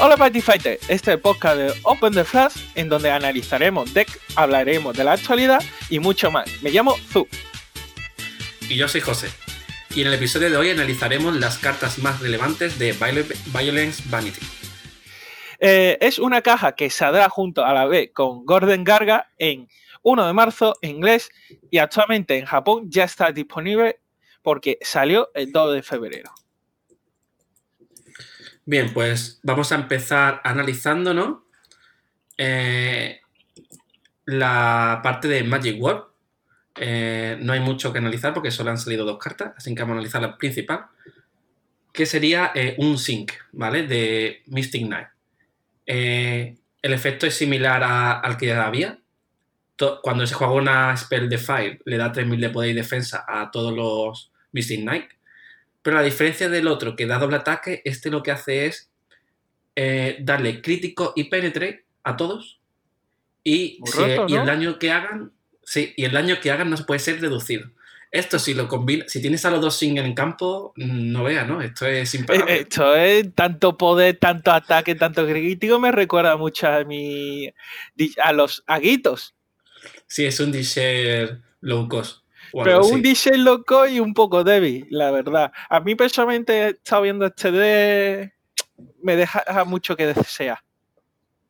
Hola Party Fighter, este es el podcast de Open the Flash en donde analizaremos deck, hablaremos de la actualidad y mucho más. Me llamo Zu. Y yo soy José. Y en el episodio de hoy analizaremos las cartas más relevantes de Violence Vanity. Eh, es una caja que saldrá junto a la vez con Gordon Garga en 1 de marzo en inglés y actualmente en Japón ya está disponible porque salió el 2 de febrero. Bien, pues vamos a empezar analizando, eh, la parte de Magic World. Eh, no hay mucho que analizar porque solo han salido dos cartas, así que vamos a analizar la principal, que sería eh, un Sync, ¿vale? De Mystic Knight. el efecto es similar al que ya había. cuando se juega una Spell de Fire, le da 3000 de poder y defensa a todos los Mystic Knight. Pero la diferencia del otro, que da doble ataque, este lo que hace es eh, darle crítico y penetre a todos. Y, el daño que hagan, sí, y el daño que hagan no puede ser reducido. Esto si lo combina, si tienes a los dos singles en campo, no veas, ¿no? Esto es imparable. Eh, esto es tanto poder, tanto ataque, tanto crítico, me recuerda mucho a mi a los aguitos. Sí, es un disher low cost. Pero un DJ loco y un poco débil, la verdad. A mí personalmente he estado viendo este de... Me deja mucho que desear.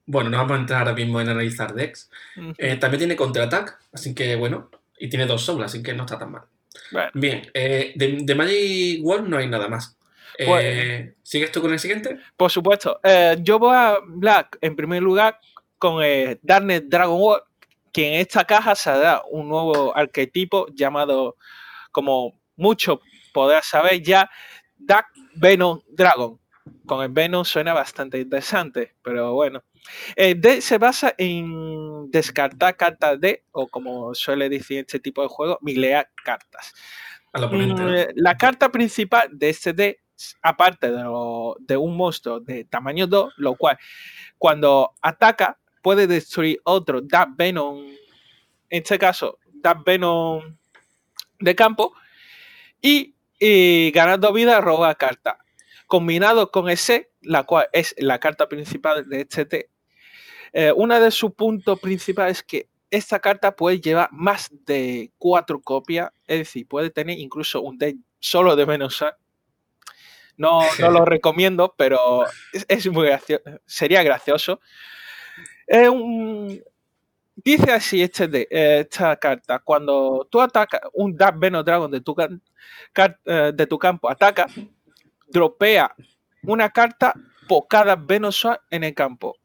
Bueno, no vamos a entrar ahora mismo en analizar decks. Eh, también tiene contraataque, así que bueno. Y tiene dos sombras, así que no está tan mal. Bien, eh, de, Magic World no hay nada más. Eh, pues- ¿Sigues tú con el siguiente? Por supuesto. yo voy a Black en primer lugar con Darknet Dragon World que en esta caja se da un nuevo arquetipo llamado, como mucho podrás saber ya, Dark Venom Dragon. Con el Venom suena bastante interesante, pero bueno. El D se basa en descartar cartas de, o como suele decir este tipo de juego, milea cartas. Mm, la carta principal de este D, aparte de, de un monstruo de tamaño 2, lo cual cuando ataca puede destruir otro Dark Venom, en este caso, Dark Venom de campo, y, ganando vida roba carta. Combinado con ese, la cual es la carta principal de este T, eh, una de sus puntos principales es que esta carta puede llevar más de cuatro copias, es decir, puede tener incluso un deck solo de menos no, no, lo recomiendo, pero es, muy gracioso, sería gracioso. Dice así este eh, esta carta. Cuando tú atacas un Dark Venom Dragon de tu, eh, de tu campo, ataca, dropea una carta por cada Venom en el campo.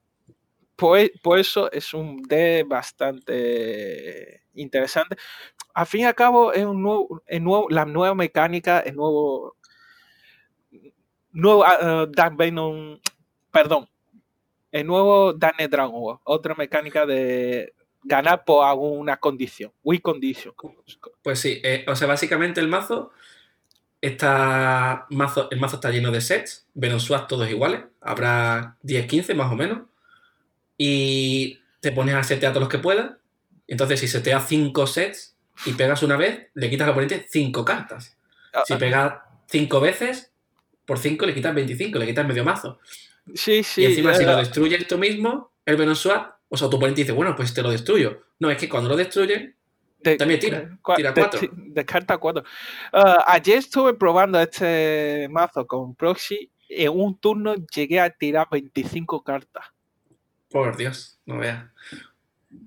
Por, por, eso es un D bastante interesante. Al fin y al cabo, es un nuevo, la nueva mecánica, el nuevo, nuevo uh, Dark Venom, perdón, el nuevo Dane Dragon otra mecánica de ganar por alguna condición, win condition. Pues sí, eh, o sea, básicamente el mazo está mazo, el mazo está lleno de sets, Venom Swap todos iguales, habrá 10, 15 más o menos, y te pones a setear todos los que puedas, entonces si seteas 5 sets y pegas una vez, le quitas al oponente 5 cartas. Ah, si ah. pegas 5 veces, por 5 le quitas 25, le quitas medio mazo. Sí, sí. Y encima, si lo destruyes tú mismo, el Venom Swap, o sea, tu oponente dice, bueno, pues te lo destruyo. No, es que cuando lo destruyen, también tira. tira 4. descarta 4. Ah, ayer estuve probando este mazo con Proxy. En un turno llegué a tirar 25 cartas. Por Dios, no veas.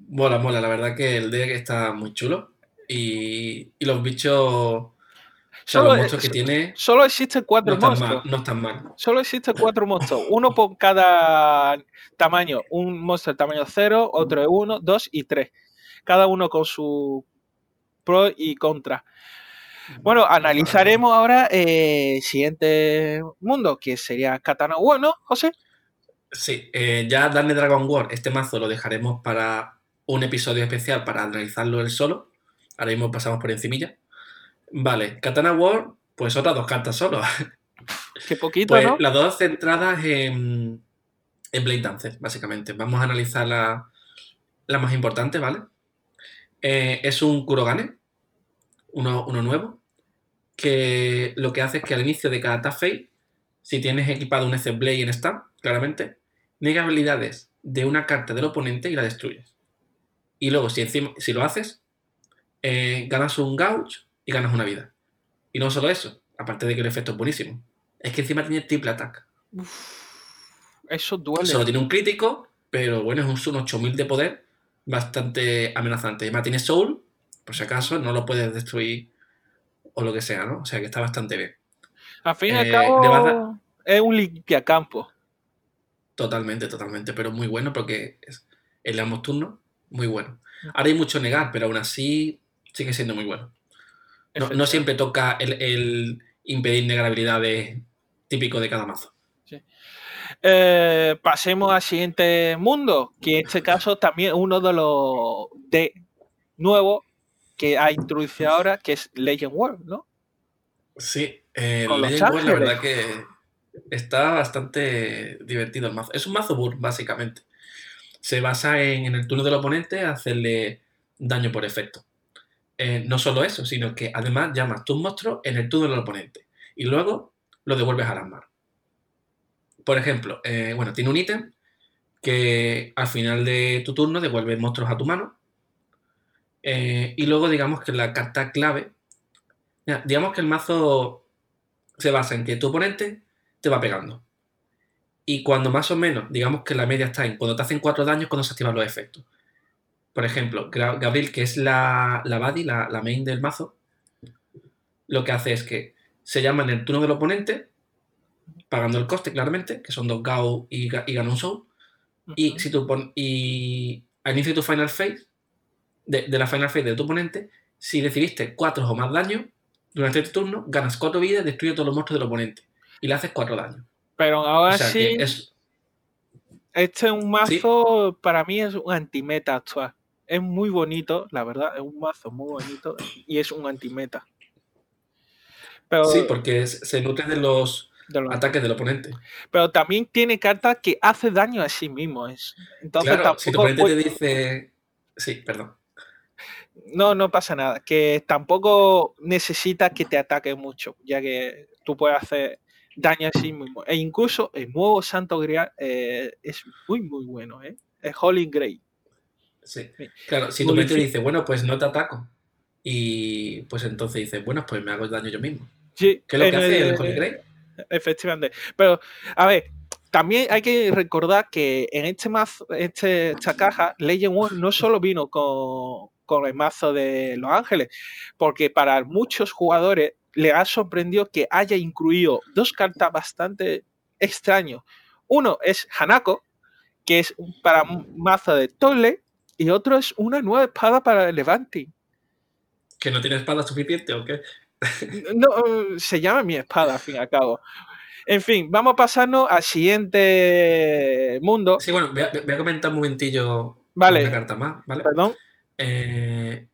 Mola, mola. La verdad que el deck está muy chulo. Y, y los bichos Solo, que tiene. Solo existen cuatro no monstruos. no están mal. Solo existen cuatro monstruos. Uno por cada tamaño. Un monstruo de tamaño 0, otro de 1, 2 y 3. Cada uno con su pro y contra. Bueno, analizaremos ahora el eh, siguiente mundo, que sería Katana Bueno, José. Sí, eh, ya Darle Dragon War, este mazo lo dejaremos para un episodio especial para analizarlo él solo. Ahora mismo pasamos por encimilla. Vale, Katana War, pues otras dos cartas solo. Qué poquito, pues, ¿no? Las dos centradas en, en Blade Dancer, básicamente. Vamos a analizar la, la más importante, ¿vale? Eh, es un Kurogane, uno, uno, nuevo, que lo que hace es que al inicio de cada Tafei, si tienes equipado un EZ Blade en stand, claramente, niega habilidades de una carta del oponente y la destruyes. Y luego, si encima, si lo haces, eh, ganas un gouge y ganas una vida. Y no solo eso, aparte de que el efecto es buenísimo, es que encima tiene triple ataque. Eso duele. Solo tiene un crítico, pero bueno, es un 8000 de poder bastante amenazante. Además tiene soul, por si acaso, no lo puedes destruir o lo que sea, ¿no? O sea que está bastante bien. Al fin y al cabo, es un limpiacampo. Totalmente, totalmente, pero muy bueno porque es, el ambos turnos, muy bueno. Ahora hay mucho negar, pero aún así sigue siendo muy bueno. No, siempre toca el, impedir negar habilidades típico de cada mazo. Eh, pasemos al siguiente mundo, que en este caso también uno de los de nuevo que ha introducido ahora, que es Legend World, ¿no? Sí, eh, Legend World la verdad que está bastante divertido el mazo. Es un mazo burn, básicamente. Se basa en, en el turno del oponente hacerle daño por efecto. Eh, no solo eso, sino que además llamas tu monstruo en el turno del oponente y luego lo devuelves a las manos. Por ejemplo, eh, bueno, tiene un ítem que al final de tu turno devuelve monstruos a tu mano. Eh, y luego digamos que la carta clave, digamos que el mazo se basa en que tu oponente te va pegando. Y cuando más o menos, digamos que la media está en cuando te hacen cuatro daños, cuando se activan los efectos. Por ejemplo, Gabriel, que es la, la buddy, la, main del mazo, lo que hace es que se llama en el turno del oponente, pagando el coste claramente, que son dos Gao y, y gana un Soul. Y si tú pon, y al inicio de tu final phase, de, la final phase de tu oponente, si recibiste cuatro o más daños durante este turno, ganas cuatro vidas, destruye todos los monstruos del oponente. Y le haces cuatro daños. Pero ahora sí. Este es un mazo, para mí es un antimeta actual es muy bonito, la verdad, es un mazo muy bonito y es un antimeta. Pero, sí, porque se nutre de los, ataques del oponente. Pero también tiene cartas que hace daño a sí mismo. Es. Entonces, claro, si tu oponente te dice... Sí, perdón. No, no pasa nada. Que tampoco necesita que te ataque mucho, ya que tú puedes hacer daño a sí mismo. E incluso el nuevo Santo Grial eh, es muy, muy bueno. ¿eh? Es Holy Grail. Sí. Claro, si tu mente dice, bueno, pues no te ataco. Y pues entonces dices, bueno, pues me hago daño yo mismo. Sí. ¿Qué es lo que hace el Holy Grail? Efectivamente. Pero, a ver, también hay que recordar que en este mazo, este, esta caja, Legend One no solo vino con, con el mazo de Los Ángeles, porque para muchos jugadores le ha sorprendido que haya incluido dos cartas bastante extrañas. Uno es Hanako, que es para un mazo de Tolle, y otro es una nueva espada para Levante. ¿Que no tiene espada suficiente o qué? no, se llama mi espada, al fin y al cabo. En fin, vamos a pasarnos al siguiente mundo. Sí, bueno, voy a, comentar un momentillo vale. una carta más, ¿vale? Perdón. Eh,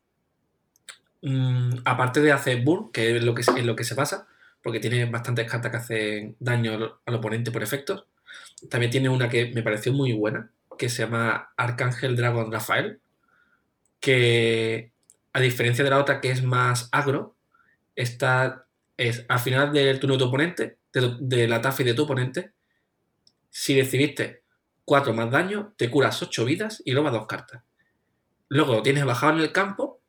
mm, aparte de hacer burn, que es lo que, es lo que se basa, porque tiene bastantes cartas que hacen daño al, al oponente por efectos, también tiene una que me pareció muy buena, que se llama Arcángel Dragon Rafael, que a diferencia de la otra que es más agro, esta es al final del turno de tu oponente, de, la TAFI de tu oponente, si recibiste 4 más daño, te curas 8 vidas y robas dos cartas. Luego lo tienes bajado en el campo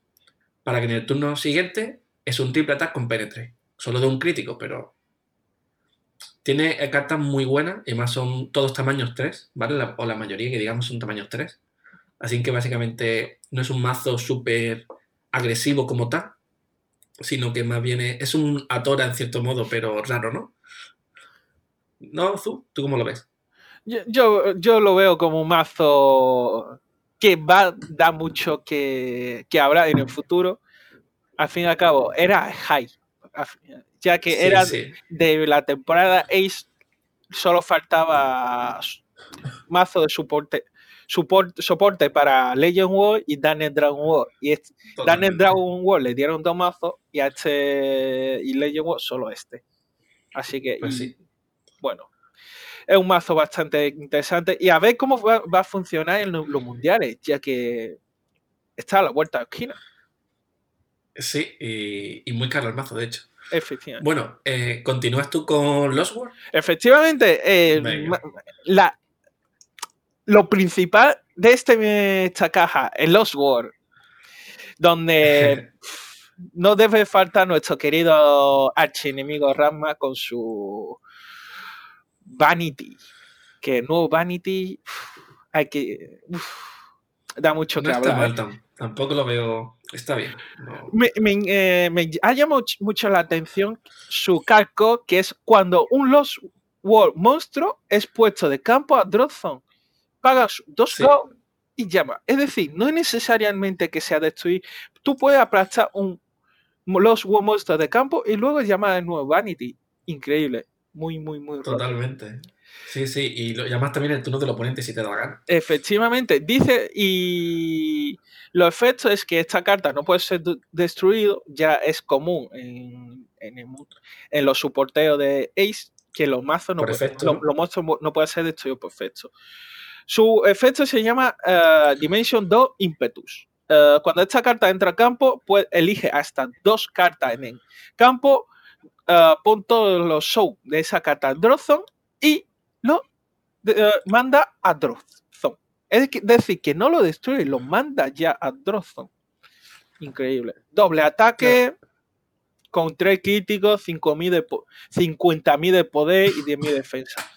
para que en el turno siguiente es un triple ataque con penetre. Solo de un crítico, pero tiene cartas muy buenas, y más son todos tamaños 3, ¿vale? o la mayoría que digamos son tamaños 3. Así que básicamente no es un mazo súper agresivo como tal, sino que más bien es, un Atora en cierto modo, pero raro, ¿no? ¿No, Zu? ¿Tú cómo lo ves? Yo, yo, lo veo como un mazo que va a dar mucho que, que habrá en el futuro. Al fin y al cabo, era high ya que era de la temporada Ace, solo faltaba mazo de soporte, soporte para Legend War y Daniel Dragon War. Y Daniel Dragon War le dieron dos mazos y a este y Legend War solo este. Así que, pues sí. bueno, es un mazo bastante interesante. Y a ver cómo va, a funcionar en los, mundiales, ya que está a la vuelta de esquina. Sí, y, y muy caro el mazo, de hecho. Efectivamente. Bueno, eh, ¿continúas tú con Lost World? Efectivamente, eh, la, lo principal de este, esta caja, el Lost World, donde no debe faltar nuestro querido archienemigo Rama con su Vanity. Que nuevo Vanity hay que. Da mucho que hablar. tampoco lo veo. Está bien. Me, eh, me, ha llamado mucho la atención su calco, que es cuando un Lost World monstruo es puesto de campo a Drothon. Pagas dos y llama. Es decir, no es necesariamente que sea destruir. Tú puedes aplastar un Lost World monstruo de campo y luego llamar de nuevo Vanity. Increíble. Muy, muy, muy. Totalmente. Sí, sí, y lo llamas también el turno del oponente si te da gana. Efectivamente, dice, y lo efecto es que esta carta no puede ser destruido, ya es común en, en, los soporteos de Ace, que los mazos no, puede, no pueden ser destruidos por efecto. Su efecto se llama eh, Dimension 2 Impetus. Eh, cuando esta carta entra a campo, pues elige hasta dos cartas en el campo, uh, pon todos los show de esa carta en Drozon y lo eh, manda a Drothon. Es decir, que no lo destruye, lo manda ya a Drothon. Increíble. Doble ataque con tres críticos, 50.000 de, poder y 10.000 de defensa.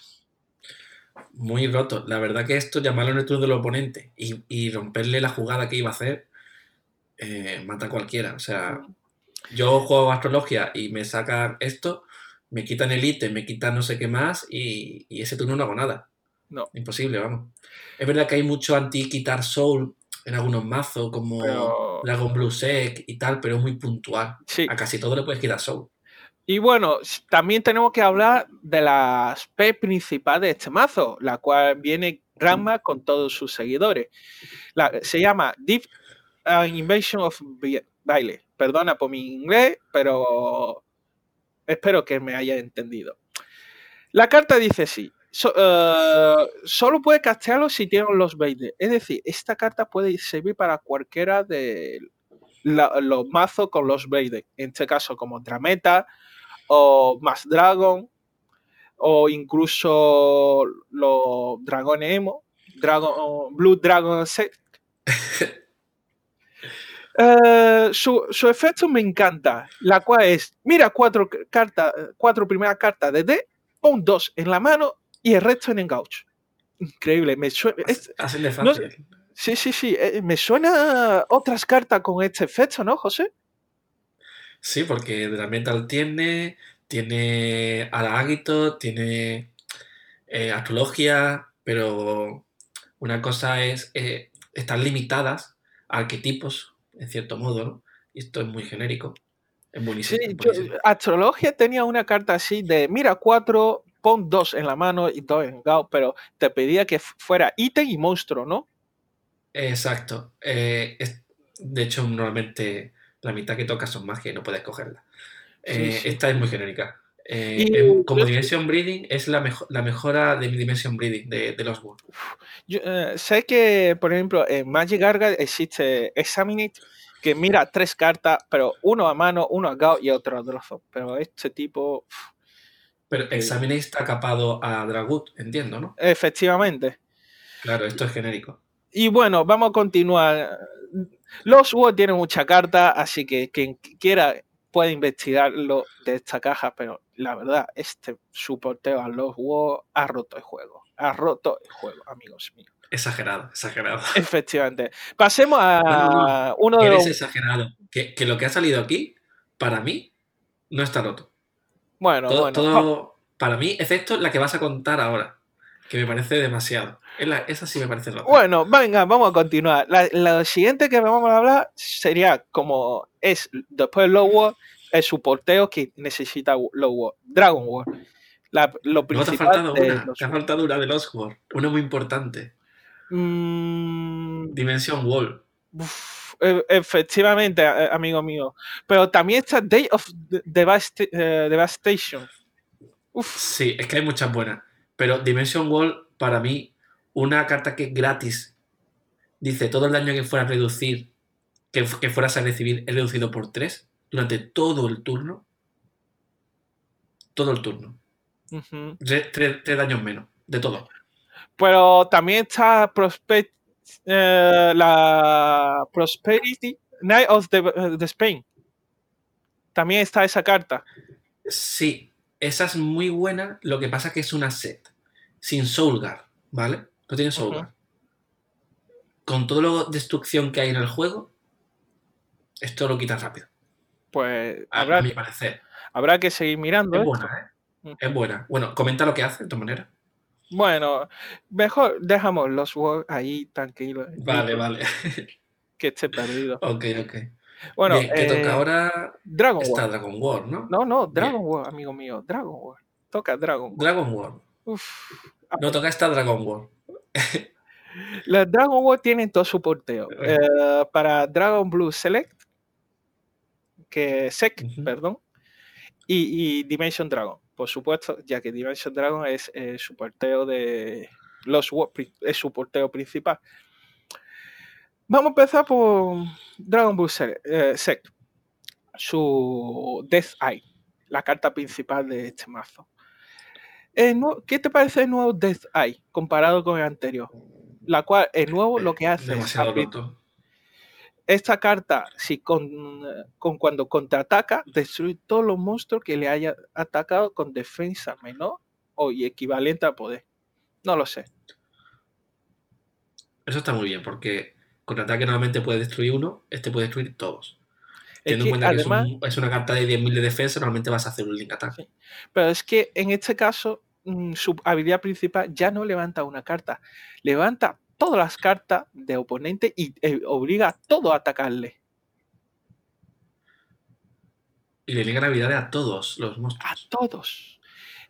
Muy roto. La verdad que esto, llamarlo en el turno del oponente y, romperle la jugada que iba a hacer, eh, mata a cualquiera. O sea, yo juego astrología y me sacan esto, me quitan el ítem, me quitan no sé qué más y, ese turno no hago nada. No. Imposible, vamos. Es verdad que hay mucho anti-quitar soul en algunos mazos, como Dragon Blue Sec y tal, pero es muy puntual. A casi todo le puedes quitar soul. Y bueno, también tenemos que hablar de la P principal de este mazo, la cual viene Rama con todos sus seguidores. se llama Deep Invasion of Baile. Perdona por mi inglés, pero Espero que me haya entendido. La carta dice sí. Eh, solo puede castearlo si tiene los 20. Es decir, esta carta puede servir para cualquiera de los mazos con los 20. En este caso, como Drameta o Más Dragon o incluso los Dragones Emo, Dragon, Blue Dragon Set. Eh, su, efecto me encanta, la cual es, mira cuatro cartas, cuatro primeras cartas de D, pon dos en la mano y el resto en engouch. Increíble, me suena... sí, sí, sí, eh, me suena otras cartas con este efecto, ¿no, José? Sí, porque Metal tiene, tiene Águito, tiene eh, Astrología, pero una cosa es, están limitadas a arquetipos en cierto modo, ¿no? Y esto es muy genérico. Es buenísimo. Sí, Astrología tenía una carta así de, mira, cuatro, pon dos en la mano y dos en Gao, pero te pedía que fuera ítem y monstruo, ¿no? Exacto. Eh, de hecho, normalmente la mitad que toca son magia y no puedes cogerla. Eh, esta es muy genérica. Eh, como Dimension Breeding es la, la mejora de Dimension Breeding de, de los World. Yo, eh, sé que, por ejemplo, en Magic Garga existe Examinate, que mira tres cartas, pero uno a mano, uno a Gao y otro a Drozo. Pero este tipo. Pero eh, Examinate está capado a Dragut, entiendo, ¿no? Efectivamente. Claro, esto es genérico. Y bueno, vamos a continuar. Los World tienen mucha carta, así que quien quiera puede investigarlo de esta caja, pero la verdad, este soporteo a los WoW ha roto el juego. Ha roto el juego, amigos míos. Exagerado, exagerado. Efectivamente. Pasemos a uno de los. exagerado. Que, lo que ha salido aquí, para mí, no está roto. Bueno, todo, bueno. Todo, para mí, excepto la que vas a contar ahora, que me parece demasiado. Esa sí me parece rota. Bueno, venga, vamos a continuar. La, siguiente que vamos a hablar sería como es después de Low War, el soporteo que necesita Low War, Dragon War. lo principal no, te ha faltado una, te ha faltado una de los War, una muy importante. Mm. Dimension Wall. E, efectivamente, amigo mío. Pero también está Day of eh, Devastation. Sí, es que hay muchas buenas. Pero Dimension Wall, para mí, una carta que es gratis. Dice, todo el daño que fuera a reducir, que, que fueras a recibir, es reducido por 3 durante todo el turno. Todo el turno. tres, daños menos, de todo. Pero también está Prospect, eh, la Prosperity Knight of the, the Spain. También está esa carta. Sí, esa es muy buena. Lo que pasa es que es una set sin Soulguard, ¿vale? No tiene Soulguard. Con todo lo destrucción que hay en el juego, esto lo quita rápido. Pues A, habrá, a mi parecer. habrá que seguir mirando. Es esto. buena, ¿eh? Es buena. Bueno, comenta lo que hace, de todas maneras. Bueno, mejor dejamos los World ahí tranquilos. Vale, vale. Que esté perdido. ok, ok. Bueno, Bien, ¿qué eh, toca ahora? Dragon Está World. Dragon War, ¿no? No, no, Dragon World, amigo mío. Dragon World. Toca Dragon World. Dragon War. Uf. No toca esta Dragon War. Los Dragon World tienen todo su porteo. Eh. Eh, para Dragon Blue Select, que Sec, Ujú. perdón, y, y Dimension Dragon, por supuesto, ya que Dimension Dragon es eh, su porteo de los es su porteo principal. Vamos a empezar por Dragon Blue Sele- eh, Sec, su Death Eye, la carta principal de este mazo. ¿Qué te parece el nuevo Death Eye comparado con el anterior? La cual, el nuevo lo que hace es Demasiado roto. Esta carta, si con, con cuando contraataca, destruye todos los monstruos que le haya atacado con defensa menor o y equivalente a poder. No lo sé. Eso está muy bien, porque con ataque normalmente puede destruir uno, este puede destruir todos. Teniendo en que, cuenta que es, además, un- es una carta de 10.000 de defensa, normalmente vas a hacer un link. Sí. pero es que en este caso, mm, su habilidad principal ya no levanta una carta, levanta todas las cartas de oponente y eh, obliga a todo a atacarle. Y le ligan habilidades a todos los A monstruos. todos.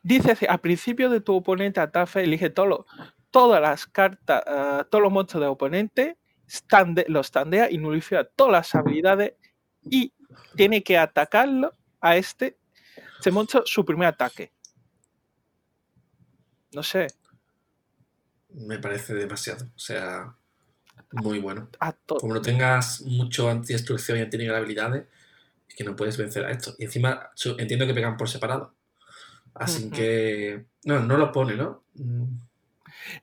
Dice al principio de tu oponente ataque, elige todo todas las cartas, ah, todos los monstruos de oponente, stande- los standea y nulifica todas las habilidades y tiene que atacarlo a este, este monstruo su primer ataque. No sé, Me parece demasiado. O sea, muy bueno. Como no tengas mucho antidestrucción y anti habilidades, es que no puedes vencer a esto. Y encima entiendo que pegan por separado. Así que. No, no lo pone, ¿no?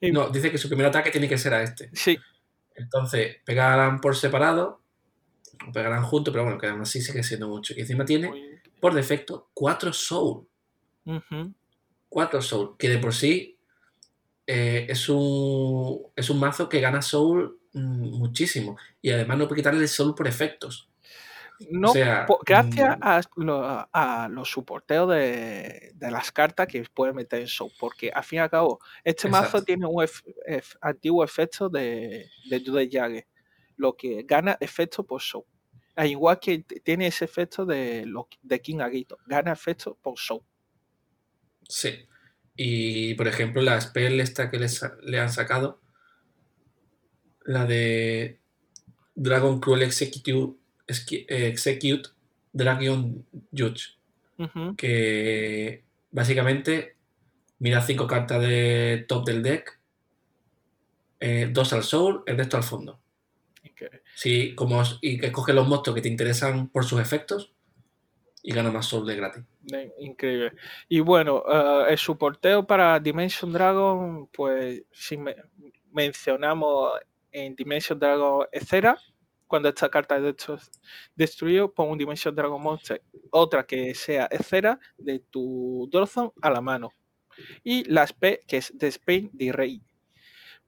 No, dice que su primer ataque tiene que ser a este. Sí, Entonces, pegarán por separado, o pegarán juntos, pero bueno, que aún así sigue siendo mucho. Y encima tiene, por defecto, 4 soul. 4 soul, que de por sí eh, es, un, es un mazo que gana soul mm, muchísimo. Y además no puede quitarle el soul por efectos. No, sea, po- gracias mm. a, lo- a los soporteos de, de las cartas que puede meter en show, porque al fin y al cabo, este mazo tiene un ef- ef- antiguo efecto de, de Jude Jagger, lo que gana efecto por show. Al igual que tiene ese efecto de, de King Aguito, gana efecto por show. Sí. Y por ejemplo, la spell esta que les le han sacado, la de Dragon Cruel Execute, Execute Dragon Judge, que básicamente mira cinco cartas de top del deck, eh, dos al soul, el resto al fondo. Sí, como, y que coge los monstruos que te interesan por sus efectos y gana más soul de gratis. Increíble. Y bueno, eh, el soporteo para Dimension Dragon, pues si me- mencionamos en Dimension Dragon Ecera, cuando esta carta es destru- destruido, pon un Dimension Dragon Monster, otra que sea Ecera de tu Dorzon a la mano. Y la SP, que es de Spain de Rey.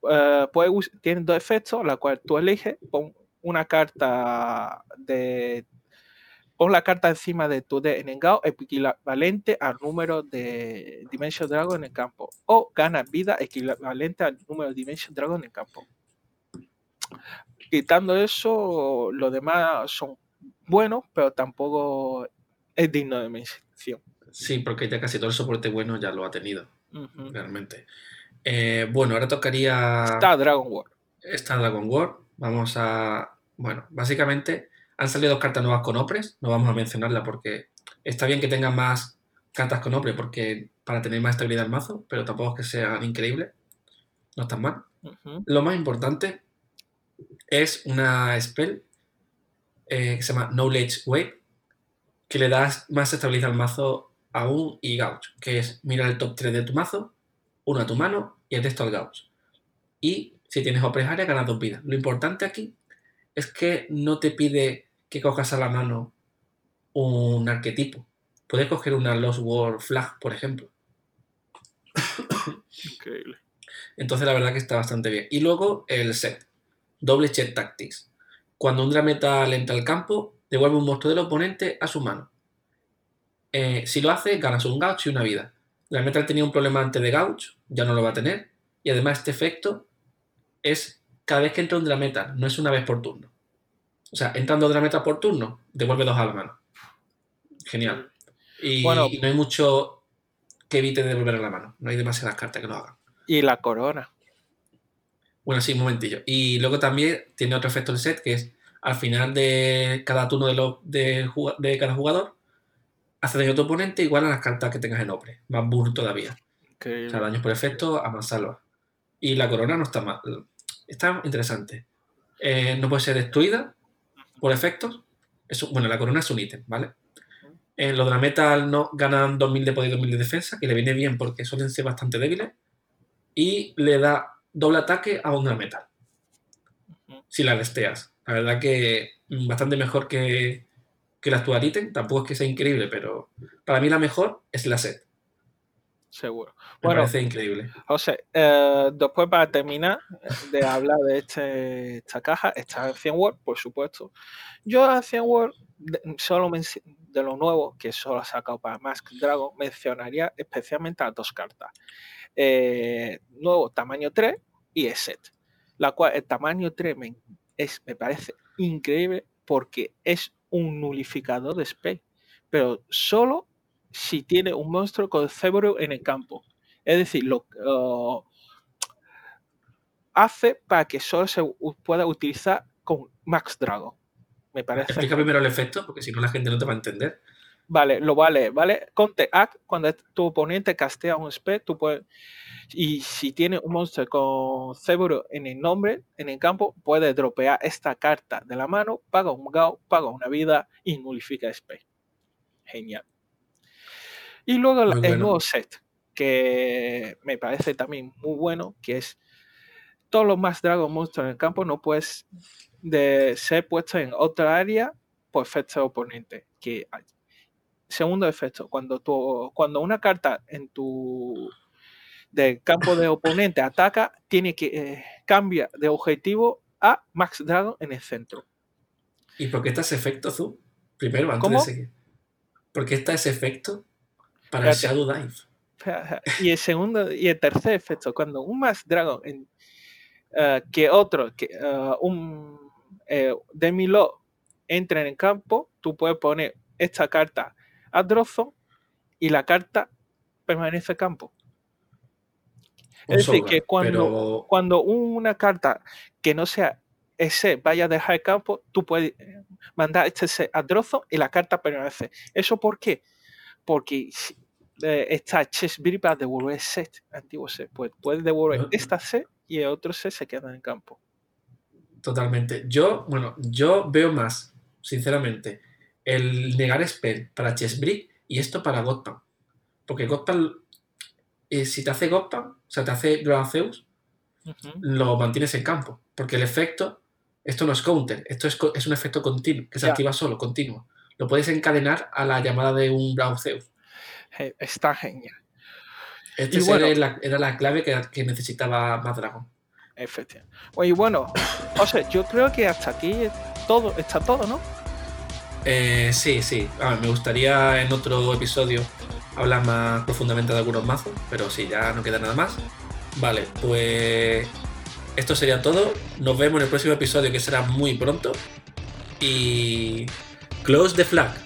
Eh, us- tiene dos efectos, la cual tú eliges, pon una carta de pon la carta encima de tu deck en engao equivalente al número de Dimension Dragon en el campo. O gana vida equivalente al número de Dimension Dragon en el campo. Quitando eso, los demás son buenos, pero tampoco es digno de mención. Sí, porque ya casi todo el soporte bueno ya lo ha tenido, realmente. Eh, bueno, ahora tocaría Está Dragon World. esta Dragon War. Vamos a. Bueno, básicamente han salido dos cartas nuevas con Opres. No vamos a mencionarla porque está bien que tengan más cartas con Opres porque para tener más estabilidad el mazo, pero tampoco es que sean increíbles. No están mal. Lo más importante es una spell eh, que se llama Knowledge Wave, que le das más estabilidad al mazo aún y Gauch, que es mira el top 3 de tu mazo, uno a tu mano y el resto al Gauch. y si tienes Opress Area ganas dos vidas. Lo importante aquí es que no te pide que cojas a la mano un arquetipo. Puedes coger una Lost World Flag, por ejemplo. Increíble. Entonces la verdad que está bastante bien. Y luego el set. Doble check tactics. Cuando un Drametal entra al campo, devuelve un monstruo del oponente a su mano. Eh, si lo hace, ganas un gauch y una vida. Drametal tenía un problema antes de gauch, ya no lo va a tener. Y además este efecto es cada vez que entra un Drametal, no es una vez por turno. O sea, entrando Drametal por turno, devuelve dos a la mano. Genial. Y, Bueno. y no hay mucho que evite devolver a la mano. No hay demasiadas cartas que lo hagan. Y la corona. Bueno, sí, un momentillo. Y luego también tiene otro efecto del set que es al final de cada turno de, lo- de, de cada jugador, hace daño a tu oponente igual a las cartas que tengas en Opre. Más burro todavía. O sea, daños por efecto a más salva. Y la corona no está mal. Está interesante. Eh, no puede ser destruida por efectos. Es un- bueno, la corona es un ítem, ¿vale? Eh, los Drametal no ganan 2000 de poder y 2000 de defensa, que le viene bien porque suelen ser bastante débiles. Y le da doble ataque a un Drametal. Si la desteas. La verdad que mm, bastante mejor que, que el actual ítem. Tampoco es que sea increíble, pero para mí la mejor es la set. Seguro. Me Bueno. parece increíble. José, eh, después para terminar de hablar de este, esta caja, está Ancient World, por supuesto. Yo a Ancient World, de, solo de lo nuevo que solo ha sacado para Mask Dragon, mencionaría especialmente a dos cartas. Eh, nuevo tamaño 3 y set La cual el tamaño 3 me, es, me parece increíble porque es un nulificador de spell, pero solo si tiene un monstruo con Cebro en el campo. Es decir, lo uh, hace para que solo se pueda utilizar con Max Dragon. Me parece. Explica primero el efecto, porque si no la gente no te va a entender. Vale, lo vale, ¿vale? Conte Act, cuando tu oponente castea un spell, tú puedes. Y si tiene un monstruo con Cebro en el nombre, en el campo, puede dropear esta carta de la mano, paga un Gao, paga una vida y nulifica spell. Genial. Y luego el, nuevo set, que me parece también muy bueno, que es todos los más Dragon monstruos en el campo no puedes de ser puestos en otra área por efecto oponente. Que segundo efecto, cuando tu, cuando una carta en tu del campo de oponente ataca, tiene que eh, cambia de objetivo a Max Dragon en el centro. ¿Y por qué está ese efecto, Zu? Primero, antes ¿Cómo? de seguir. ¿Por qué está ese efecto para el. Shadow Dive? Y el segundo y el tercer efecto, cuando un Max Dragon en, eh, que otro, que eh, un eh, Demilo entra en el campo, tú puedes poner esta carta a Drozon y la carta permanece en campo. Un Es decir, que cuando, pero cuando una carta que no sea ese vaya a dejar el campo, tú puedes eh, mandar este a Drozon y la carta permanece. ¿Eso por qué? Porque eh, esta Chessbury para devolver set, antiguo set. Pues puedes devolver No. esta set y el otro set se queda en el campo. totalmente. Yo, bueno, yo veo más, sinceramente, el negar spell para Chessbrick y esto para Godpan. Porque Godpan, eh, si te hace Godpan, o sea, te hace Zeus, lo mantienes en campo. Porque el efecto, esto no es counter, esto es, es un efecto continuo, que se Ya. activa solo, continuo. Lo puedes encadenar a la llamada de un Zeus. Eh, Está genial. Este Y bueno. era, la, era la clave que, que necesitaba más dragón. Efectivamente. Oye, bueno, José, yo creo que hasta aquí todo, está todo, ¿no? Eh, sí, sí. A ver, me gustaría en otro episodio hablar más profundamente de algunos mazos, pero sí, ya no queda nada más. Vale, pues esto sería todo. Nos vemos en el próximo episodio que será muy pronto. Y close the flag.